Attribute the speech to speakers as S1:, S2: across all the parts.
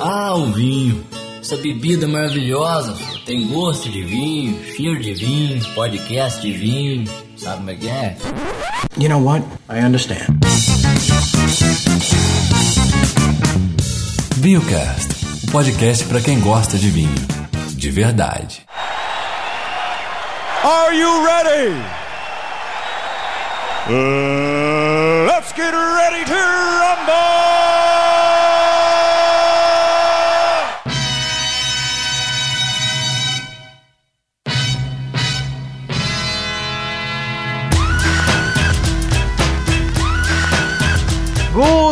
S1: Ah, o vinho. Essa bebida maravilhosa, tem gosto de vinho, cheiro de vinho, podcast de vinho, sabe como é que é?
S2: You know what? I understand.
S3: VinhoCast, o podcast para quem gosta de vinho. De verdade.
S4: Are you ready? Uh, let's get ready to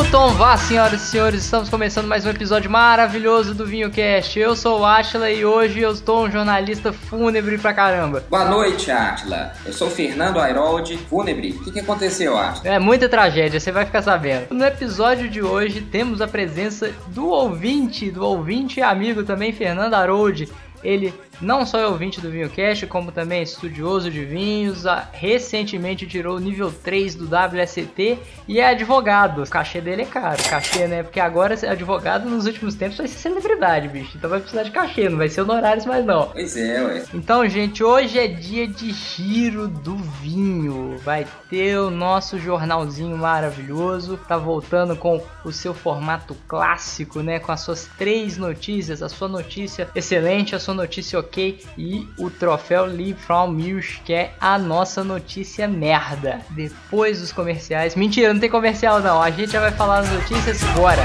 S5: Guton vá, senhoras e senhores, estamos começando mais um episódio maravilhoso do Vinho Cast. Eu sou o Ashla e hoje eu estou um jornalista fúnebre pra caramba.
S6: Boa noite, Atila. Eu sou o Fernando Airold, fúnebre. O que, que aconteceu, Atila?
S5: É muita tragédia, você vai ficar sabendo. No episódio de hoje temos a presença do ouvinte, do ouvinte e amigo também, Fernando Harold. Ele não só é ouvinte do VinhoCast, como também é estudioso de vinhos, recentemente tirou o nível 3 do WST e é advogado. O cachê dele é caro, cachê, né? Porque agora advogado nos últimos tempos vai ser celebridade, bicho. Então vai precisar de cachê, não vai ser honorários mais não.
S6: Pois é, ué.
S5: Então, gente, hoje é dia de giro do vinho. Vai ter o nosso jornalzinho maravilhoso. Tá voltando com o seu formato clássico, né? Com as suas três notícias, a sua notícia excelente, a sua notícia ok e o troféu Lee From Mills, que é a nossa notícia merda. Depois dos comerciais. Mentira, não tem comercial não. A gente já vai falar as notícias, bora!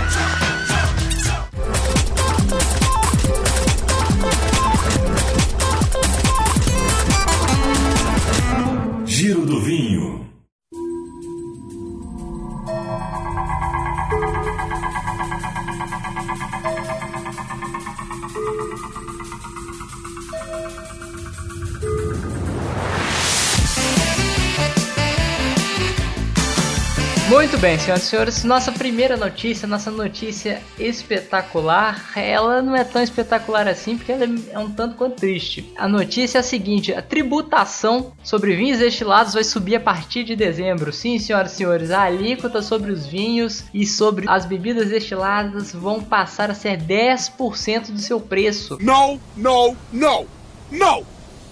S5: Bem, senhoras e senhores, nossa primeira notícia, nossa notícia espetacular, ela não é tão espetacular assim porque ela é um tanto quanto triste. A notícia é a seguinte: a tributação sobre vinhos destilados vai subir a partir de dezembro. Sim, senhoras e senhores, a alíquota sobre os vinhos e sobre as bebidas destiladas vão passar a ser 10% do seu preço.
S4: No, no, no, no!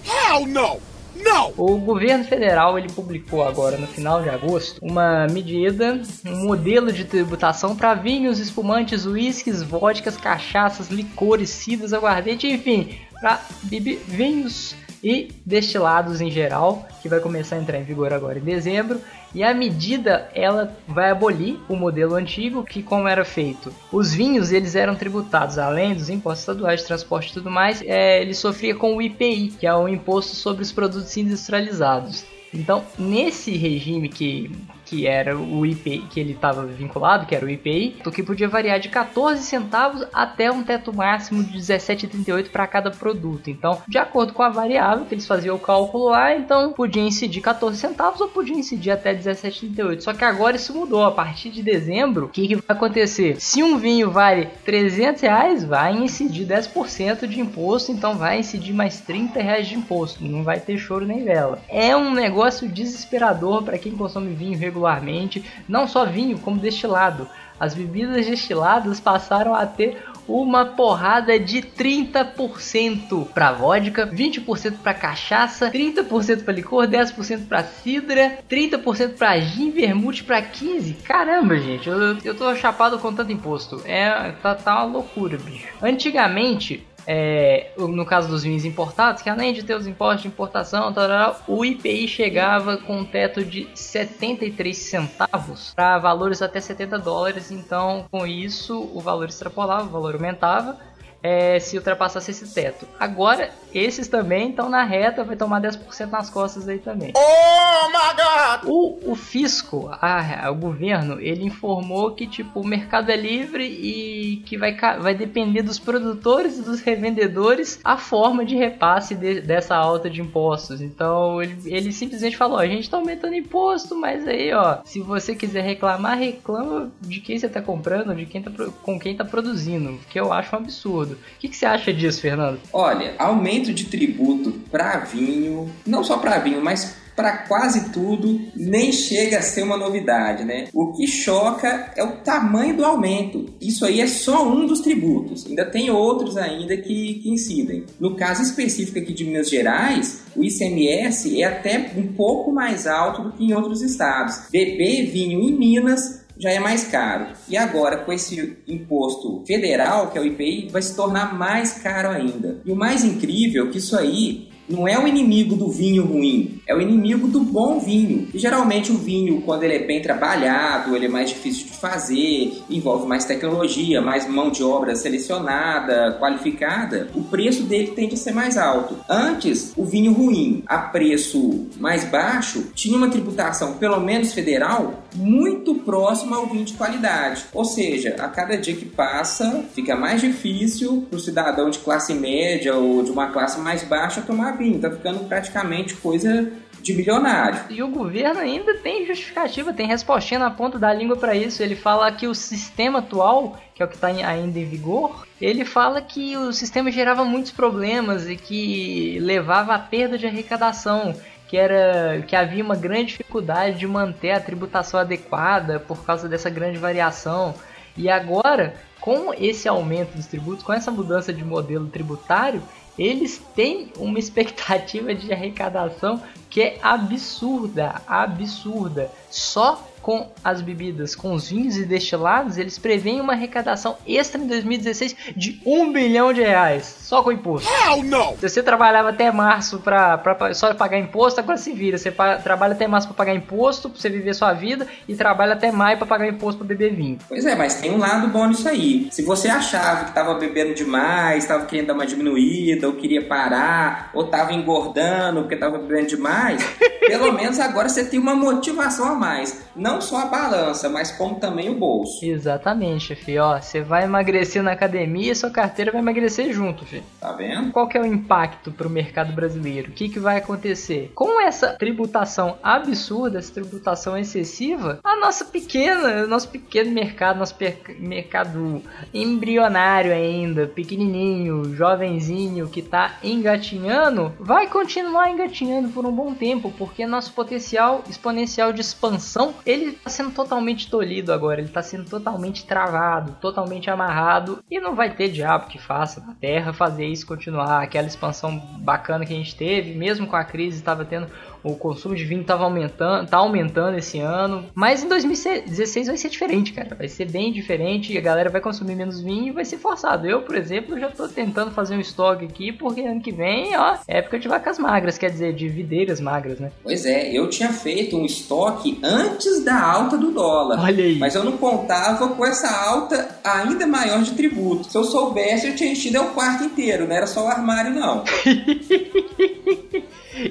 S4: Hell no! No!
S5: O governo federal ele publicou agora no final de agosto uma medida, um modelo de tributação para vinhos, espumantes, uísques, vodkas, cachaças, licores, cidras, aguardente, enfim, para vinhos e destilados em geral, que vai começar a entrar em vigor agora em dezembro. E a medida ela vai abolir o modelo antigo, que como era feito, os vinhos eles eram tributados além dos impostos estaduais transporte e tudo mais, é, ele sofria com o IPI, que é o imposto sobre os produtos industrializados. Então, nesse regime que, que era o IPI, que ele estava vinculado, que era o IPI, que podia variar de 14 centavos até um teto máximo de 17,38 para cada produto. Então, de acordo com a variável que eles faziam o cálculo lá, então podia incidir 14 centavos ou podia incidir até 17,38. Só que agora isso mudou. A partir de dezembro, o que, que vai acontecer? Se um vinho vale 300 reais, vai incidir 10% de imposto, então vai incidir mais 30 reais de imposto. Não vai ter choro nem vela. É um negócio desesperador para quem consome vinho regularmente, não só vinho, como destilado. As bebidas destiladas passaram a ter uma porrada de 30% para vodka, 20% para cachaça, 30% para licor, 10% para cidra, 30% para gin, vermute para 15. Caramba, gente, eu, eu tô chapado com tanto imposto. É, tá, tá uma loucura, bicho. Antigamente, é, no caso dos vinhos importados, que além de ter os impostos de importação, tarará, o IPI chegava com um teto de 73 centavos para valores até 70 dólares. Então, com isso, o valor extrapolava, o valor aumentava. É, se ultrapassasse esse teto. Agora, esses também estão na reta, vai tomar 10% nas costas aí também.
S4: Oh my god!
S5: O, o fisco, a, o governo, ele informou que tipo, o mercado é livre e que vai, vai depender dos produtores e dos revendedores a forma de repasse de, dessa alta de impostos. Então ele, ele simplesmente falou: a gente está aumentando imposto, mas aí ó, se você quiser reclamar, reclama de quem você está comprando, de quem tá, com quem está produzindo, que eu acho um absurdo. O que, que você acha disso, Fernando?
S6: Olha, aumento de tributo para vinho, não só para vinho, mas para quase tudo, nem chega a ser uma novidade, né? O que choca é o tamanho do aumento. Isso aí é só um dos tributos. Ainda tem outros ainda que, que incidem. No caso específico aqui de Minas Gerais, o ICMS é até um pouco mais alto do que em outros estados. Beber vinho em Minas já é mais caro. E agora, com esse imposto federal, que é o IPI, vai se tornar mais caro ainda. E o mais incrível é que isso aí não é o inimigo do vinho ruim, é o inimigo do bom vinho. E geralmente o vinho, quando ele é bem trabalhado, ele é mais difícil de fazer, envolve mais tecnologia, mais mão de obra selecionada, qualificada, o preço dele tende a ser mais alto. Antes, o vinho ruim, a preço mais baixo, tinha uma tributação, pelo menos federal, muito próxima ao vinho de qualidade. Ou seja, a cada dia que passa, fica mais difícil para o cidadão de classe média ou de uma classe mais baixa tomar vinho. Tá ficando praticamente coisa de milionário.
S5: E o governo ainda tem justificativa, tem respostinha na ponta da língua para isso. Ele fala que o sistema atual, que é o que está ainda em vigor, ele fala que o sistema gerava muitos problemas e que levava à perda de arrecadação que era que havia uma grande dificuldade de manter a tributação adequada por causa dessa grande variação. E agora, com esse aumento dos tributos, com essa mudança de modelo tributário, eles têm uma expectativa de arrecadação que é absurda, absurda. Só com as bebidas, com os vinhos e destilados, eles preveem uma arrecadação extra em 2016 de 1 bilhão de reais, só com imposto.
S4: Hell no!
S5: Se você trabalhava até março para só pagar imposto, agora se vira. Você trabalha até março para pagar imposto, para você viver sua vida, e trabalha até maio para pagar imposto para beber vinho.
S6: Pois é, mas tem um lado bom nisso aí. Se você achava que estava bebendo demais, estava querendo dar uma diminuída, ou queria parar, ou estava engordando porque estava bebendo demais, pelo menos agora você tem uma motivação a mais. Não só a balança, mas como também o bolso.
S5: Exatamente, filho. Ó, você vai emagrecer na academia e sua carteira vai emagrecer junto, filho.
S6: Tá vendo?
S5: Qual que é o impacto para o mercado brasileiro? O que, que vai acontecer? Com essa tributação absurda, essa tributação excessiva, a nossa pequena, nosso pequeno mercado, nosso mercado embrionário ainda, pequenininho, jovenzinho que está engatinhando, vai continuar engatinhando por um bom tempo, porque nosso potencial exponencial de expansão ele está sendo totalmente tolhido agora, ele está sendo totalmente travado, totalmente amarrado e não vai ter diabo que faça na Terra fazer isso continuar. Aquela expansão bacana que a gente teve, mesmo com a crise, estava tendo o consumo de vinho estava aumentando, tá aumentando esse ano, mas em 2016 vai ser diferente, cara. Vai ser bem diferente, a galera vai consumir menos vinho e vai ser forçado. Eu, por exemplo, já tô tentando fazer um estoque aqui, porque ano que vem, ó, é época de vacas magras, quer dizer, de videiras magras, né?
S6: Pois é, eu tinha feito um estoque antes da alta do dólar.
S5: Olha aí.
S6: Mas eu não contava com essa alta ainda maior de tributo. Se eu soubesse, eu tinha enchido o quarto inteiro, não era só o armário, não.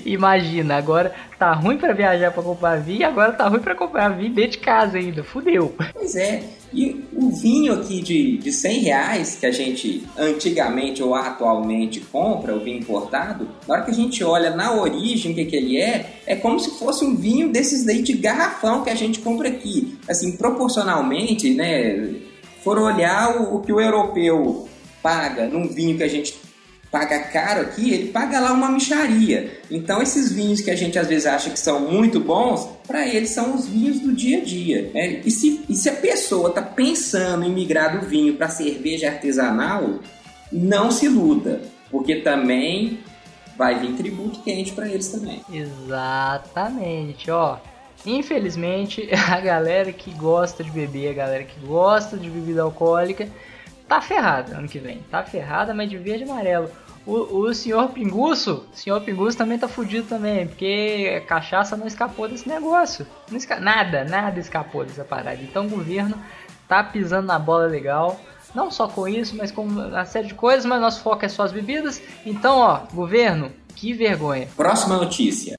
S5: Imagina, agora tá ruim para viajar para comprar vinho, agora tá ruim para comprar vinho dentro de casa ainda. Fudeu.
S6: Pois é. E o vinho aqui de, de 100 reais que a gente antigamente ou atualmente compra, o vinho importado, na hora que a gente olha na origem o que, que ele é, é como se fosse um vinho desses daí de garrafão que a gente compra aqui. Assim, proporcionalmente, né? For olhar o, o que o europeu paga num vinho que a gente paga caro aqui, ele paga lá uma micharia. Então esses vinhos que a gente às vezes acha que são muito bons, para eles são os vinhos do dia a dia. Né? E, se, e se a pessoa está pensando em migrar do vinho para cerveja artesanal, não se iluda, porque também vai vir tributo quente para eles também.
S5: Exatamente, ó. Infelizmente, a galera que gosta de beber, a galera que gosta de bebida alcoólica, tá ferrada ano que vem. Tá ferrada, mas de verde e amarelo. O, o senhor Pinguço, senhor Pinguço também tá fudido também, porque cachaça não escapou desse negócio. Esca... Nada, nada escapou dessa parada. Então o governo tá pisando na bola legal. Não só com isso, mas com uma série de coisas, mas nosso foco é só as bebidas. Então, ó, governo, que vergonha.
S6: Próxima notícia.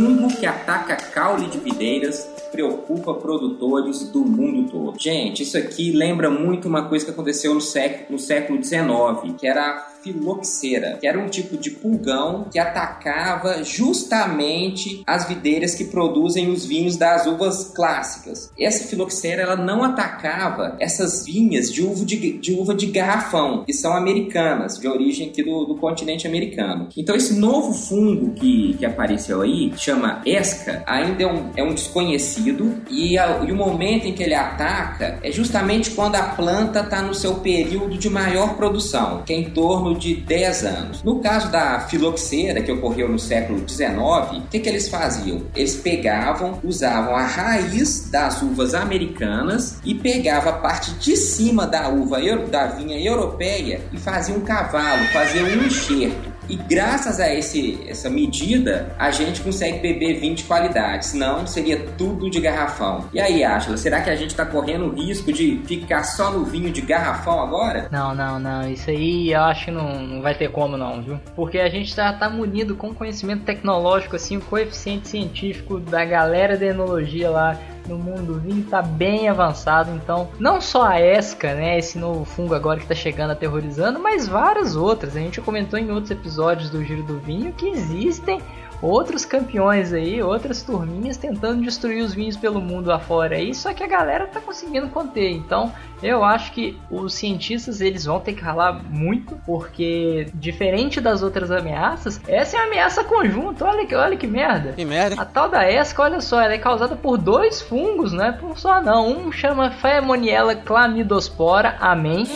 S6: Fungo que ataca caule de videiras preocupa produtores do mundo todo. Gente, isso aqui lembra muito uma coisa que aconteceu no século, no século XIX, que era a filoxera, que era um tipo de pulgão que atacava justamente as videiras que produzem os vinhos das uvas clássicas. Essa filoxera ela não atacava essas vinhas de uva de, de, uva de garrafão, que são americanas, de origem aqui do, do continente americano. Então esse novo fungo que, que apareceu aí, chama ESCA, ainda é um, é um desconhecido e, a, e o momento em que ele ataca é justamente quando a planta está no seu período de maior produção, que é em torno de 10 anos. No caso da filoxera, que ocorreu no século XIX, o que, que eles faziam? Eles pegavam, usavam a raiz das uvas americanas e pegava a parte de cima da uva da vinha europeia e fazia um cavalo, fazia um enxerto. E graças a esse, essa medida, a gente consegue beber vinho de qualidade. Senão, seria tudo de garrafão. E aí, Ashla, será que a gente está correndo o risco de ficar só no vinho de garrafão agora?
S5: Não, não, não. Isso aí eu acho que não, não vai ter como não, viu? Porque a gente já tá munido com conhecimento tecnológico, assim, o coeficiente científico da galera da enologia lá no mundo do vinho está bem avançado. Então, não só a ESCA, né, esse novo fungo agora que está chegando aterrorizando, mas várias outras. A gente comentou em outros episódios do Giro do Vinho que existem outros campeões aí, outras turminhas tentando destruir os vinhos pelo mundo afora aí, só que a galera tá conseguindo conter. Então, eu acho que os cientistas eles vão ter que ralar muito, porque diferente das outras ameaças, essa é uma ameaça conjunta. Olha que, olha que merda.
S7: Que merda.
S5: A tal da ESCA, olha só, ela é causada por dois fungos, não é por só não. Um chama Pheumoniella clamidospora, amém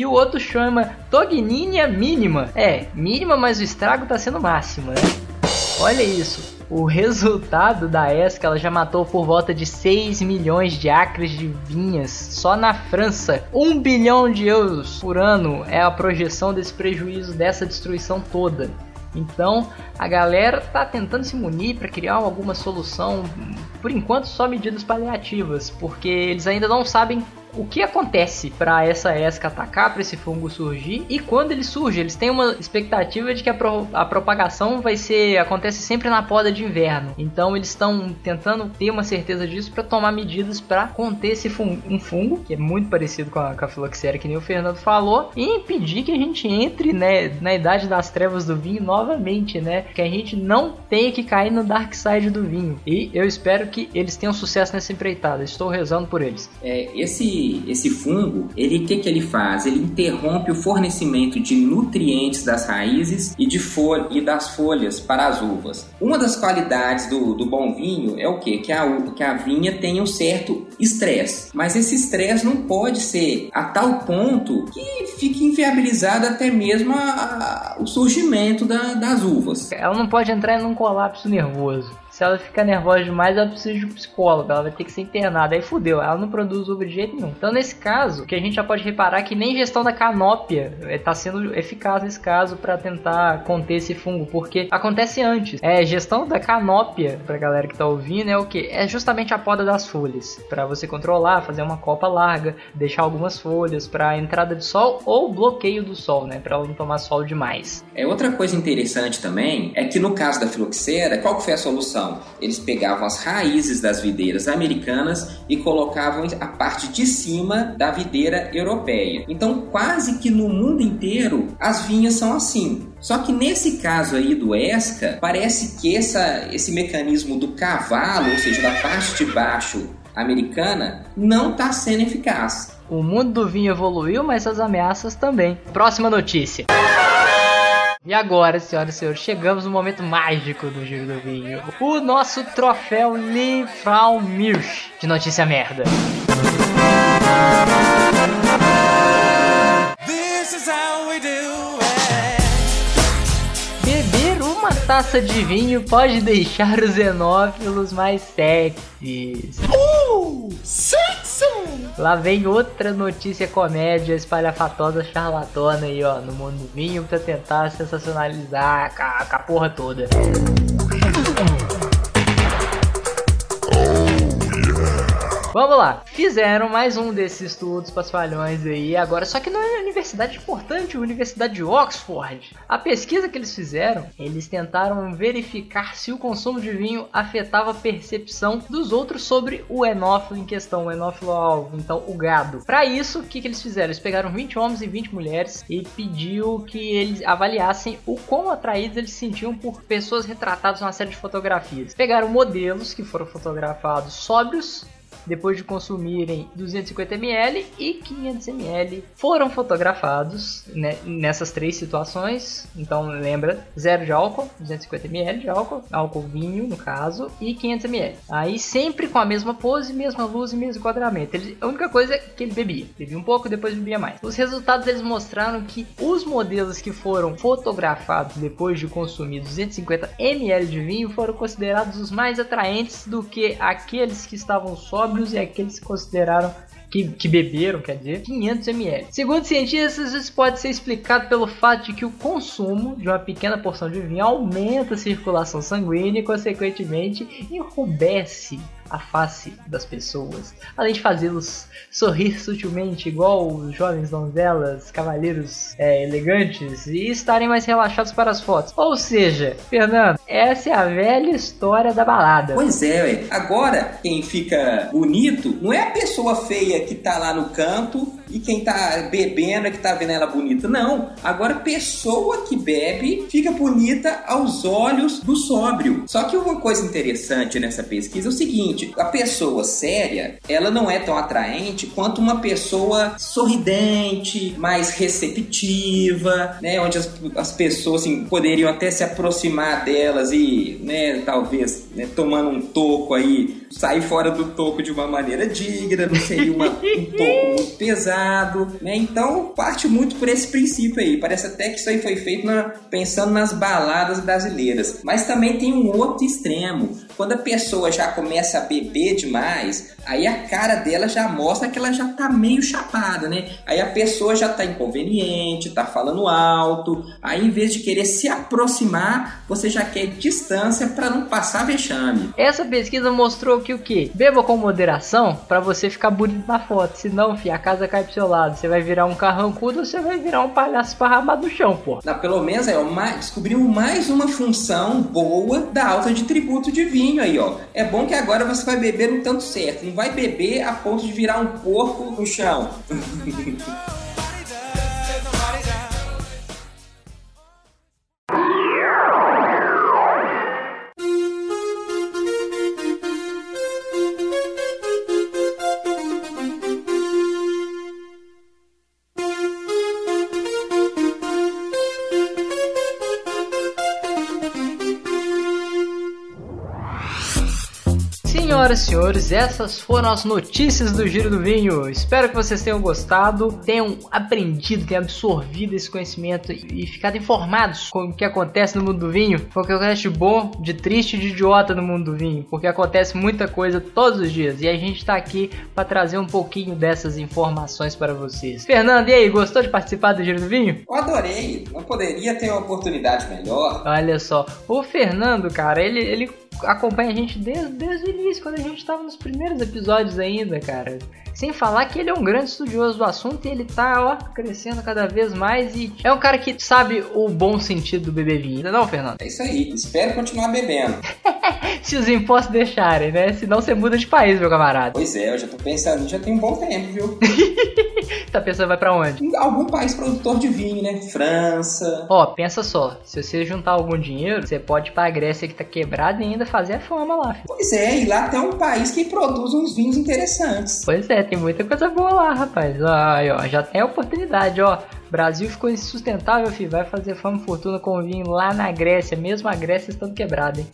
S5: e o outro chama Togninia mínima. É, mínima, mas o estrago tá sendo máximo, né? Olha isso. O resultado da ESCA ela já matou por volta de 6 milhões de acres de vinhas só na França. 1 bilhão de euros por ano é a projeção desse prejuízo, dessa destruição toda. Então a galera tá tentando se munir para criar alguma solução, por enquanto só medidas paliativas, porque eles ainda não sabem o que acontece para essa ESCA atacar, para esse fungo surgir e quando ele surge, eles têm uma expectativa de que a, pro, a propagação vai ser acontece sempre na poda de inverno. Então eles estão tentando ter uma certeza disso para tomar medidas para conter esse fungo, um fungo que é muito parecido com a, com a filoxera que nem o Fernando falou e impedir que a gente entre né, na idade das trevas do vinho novamente, né? Que a gente não tenha que cair no dark side do vinho. E eu espero que eles tenham sucesso nessa empreitada. Estou rezando por eles.
S6: É, esse esse, fungo, ele que que ele faz? Ele interrompe o fornecimento de nutrientes das raízes e de folha e das folhas para as uvas. Uma das qualidades do, do bom vinho é o que? Que a, que a vinha tenha um certo estresse. Mas esse estresse não pode ser a tal ponto que fique inviabilizado até mesmo a, a, o surgimento da, das uvas.
S5: Ela não pode entrar em um colapso nervoso se ela ficar nervosa demais, ela precisa de um psicólogo, ela vai ter que ser internada. Aí fudeu, ela não produz uva de jeito nenhum. Então, nesse caso, que a gente já pode reparar que nem gestão da canópia está sendo eficaz nesse caso para tentar conter esse fungo, porque acontece antes. É, gestão da canópia, pra galera que tá ouvindo, é o que? É justamente a poda das folhas, para você controlar, fazer uma copa larga, deixar algumas folhas para entrada de sol ou bloqueio do sol, né, para ela não tomar sol demais.
S6: É outra coisa interessante também é que no caso da filoxera, qual que foi a solução? Eles pegavam as raízes das videiras americanas e colocavam a parte de cima da videira europeia. Então, quase que no mundo inteiro as vinhas são assim. Só que nesse caso aí do ESCA, parece que essa, esse mecanismo do cavalo, ou seja, da parte de baixo americana, não está sendo eficaz.
S5: O mundo do vinho evoluiu, mas as ameaças também. Próxima notícia. E agora, senhoras e senhores, chegamos no momento mágico do Giro do Vinho. O nosso troféu Liefraumilch de notícia merda. Beber uma taça de vinho pode deixar os xenófilos mais sexys.
S4: Uh! Sexy!
S5: Lá vem outra notícia comédia espalhafatosa charlatona aí, ó, no mundo do vinho pra tentar sensacionalizar a, a porra toda. Vamos lá, fizeram mais um desses estudos pasfalhões aí agora, só que não é uma universidade importante, a Universidade de Oxford. A pesquisa que eles fizeram, eles tentaram verificar se o consumo de vinho afetava a percepção dos outros sobre o enófilo em questão, o enófilo alvo, então o gado. Para isso, o que, que eles fizeram? Eles pegaram 20 homens e 20 mulheres e pediu que eles avaliassem o quão atraídos eles se sentiam por pessoas retratadas numa série de fotografias. Pegaram modelos que foram fotografados sóbrios depois de consumirem 250 ml e 500 ml, foram fotografados né, nessas três situações. Então lembra, zero de álcool, 250 ml de álcool, álcool vinho no caso, e 500 ml. Aí sempre com a mesma pose, mesma luz e mesmo enquadramento. Ele, a única coisa é que ele bebia, bebia um pouco, depois bebia mais. Os resultados eles mostraram que os modelos que foram fotografados depois de consumir 250 ml de vinho foram considerados os mais atraentes do que aqueles que estavam sóbrios sóbrios e aqueles que consideraram que, que, beberam, quer dizer, 500 ml. Segundo cientistas, isso pode ser explicado pelo fato de que o consumo de uma pequena porção de vinho aumenta a circulação sanguínea e, consequentemente, enrubesce a face das pessoas, além de fazê-los sorrir sutilmente, igual os jovens donzelas, cavaleiros é, elegantes, e estarem mais relaxados para as fotos. Ou seja, Fernando, essa é a velha história da balada.
S6: Pois é, agora quem fica bonito não é a pessoa feia que tá lá no canto e quem tá bebendo é que tá vendo ela bonita. Não, agora pessoa que bebe fica bonita aos olhos do sóbrio. Só que uma coisa interessante nessa pesquisa é o seguinte: a pessoa séria, ela não é tão atraente quanto uma pessoa sorridente, mais receptiva, né, onde as, as pessoas assim, poderiam até se aproximar delas e, né, talvez, né, tomando um toco aí, sair fora do toco de uma maneira digna, não seria uma, um toco muito pesado, né? Então parte muito por esse princípio aí. Parece até que isso aí foi feito na, pensando nas baladas brasileiras. Mas também tem um outro extremo. Quando a pessoa já começa a beber demais, aí a cara dela já mostra que ela já tá meio chapada, né? Aí a pessoa já tá inconveniente, tá falando alto. Aí em vez de querer se aproximar, você já quer distância para não passar vexame.
S5: Essa pesquisa mostrou que o que? Beba com moderação para você ficar bonito na foto. Senão, fi, a casa cai pro seu lado. Você vai virar um carrancudo ou você vai virar um palhaço esparramado no chão, pô.
S6: Não, pelo menos é, descobrimos mais uma função boa da alta de tributo de vinho aí, ó. É bom que agora você vai beber no tanto certo. Não vai beber a ponto de virar um porco no chão.
S5: Senhoras e senhores, essas foram as notícias do Giro do Vinho. Espero que vocês tenham gostado, tenham aprendido, tenham absorvido esse conhecimento e ficado informados com o que acontece no mundo do vinho. Foi o que acontece de bom, de triste e de idiota no mundo do vinho, porque acontece muita coisa todos os dias e a gente está aqui para trazer um pouquinho dessas informações para vocês. Fernando, e aí, gostou de participar do Giro do Vinho?
S6: Eu adorei, não poderia ter uma oportunidade melhor.
S5: Olha só, o Fernando, cara, ele, ele acompanha a gente desde, desde o início, quando a gente estava nos primeiros episódios ainda, cara. Sem falar que ele é um grande estudioso do assunto e ele tá, ó, crescendo cada vez mais e é um cara que sabe o bom sentido do beber vinho, não, Fernando?
S6: É isso aí, espero continuar bebendo.
S5: Se os impostos deixarem, né? Senão você muda de país, meu camarada.
S6: Pois é, eu já tô pensando, já tem um bom tempo, viu?
S5: tá pensando vai para onde?
S6: Em algum país produtor de vinho, né? França.
S5: Ó, pensa só, se você juntar algum dinheiro, você pode ir pra Grécia que tá quebrada e ainda fazer a fama lá. Filho.
S6: Pois é, e lá tem um país que produz uns vinhos interessantes.
S5: Pois é, tem muita coisa boa lá, rapaz. Aí, ó, já tem a oportunidade, ó. Brasil ficou insustentável, filho. Vai fazer fama e fortuna com vinho lá na Grécia, mesmo a Grécia estando quebrada, hein?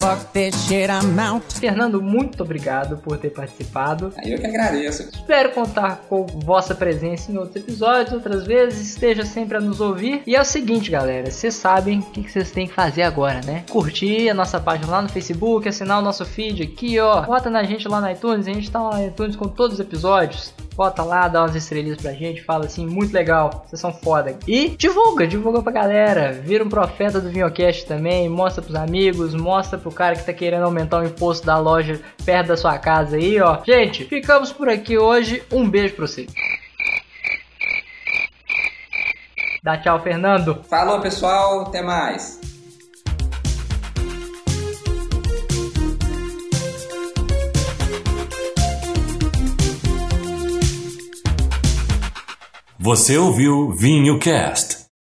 S5: Fernando, muito obrigado por ter participado.
S6: Eu que agradeço.
S5: Espero contar com vossa presença em outros episódios, outras vezes. Esteja sempre a nos ouvir. E é o seguinte, galera. Vocês sabem o que vocês têm que fazer agora, né? Curtir a nossa página lá no Facebook, assinar o nosso feed aqui, ó. Bota na gente lá no iTunes. A gente tá lá no iTunes com todos os episódios Bota lá, dá umas estrelinhas pra gente, fala assim, muito legal, vocês são foda. E divulga, divulga pra galera. Vira um profeta do Vinhocast também, mostra pros amigos, mostra pro cara que tá querendo aumentar o imposto da loja perto da sua casa aí, ó. Gente, ficamos por aqui hoje. Um beijo pra vocês. Dá tchau, Fernando.
S6: Falou, pessoal. Até mais.
S3: Você ouviu Vinho Cast.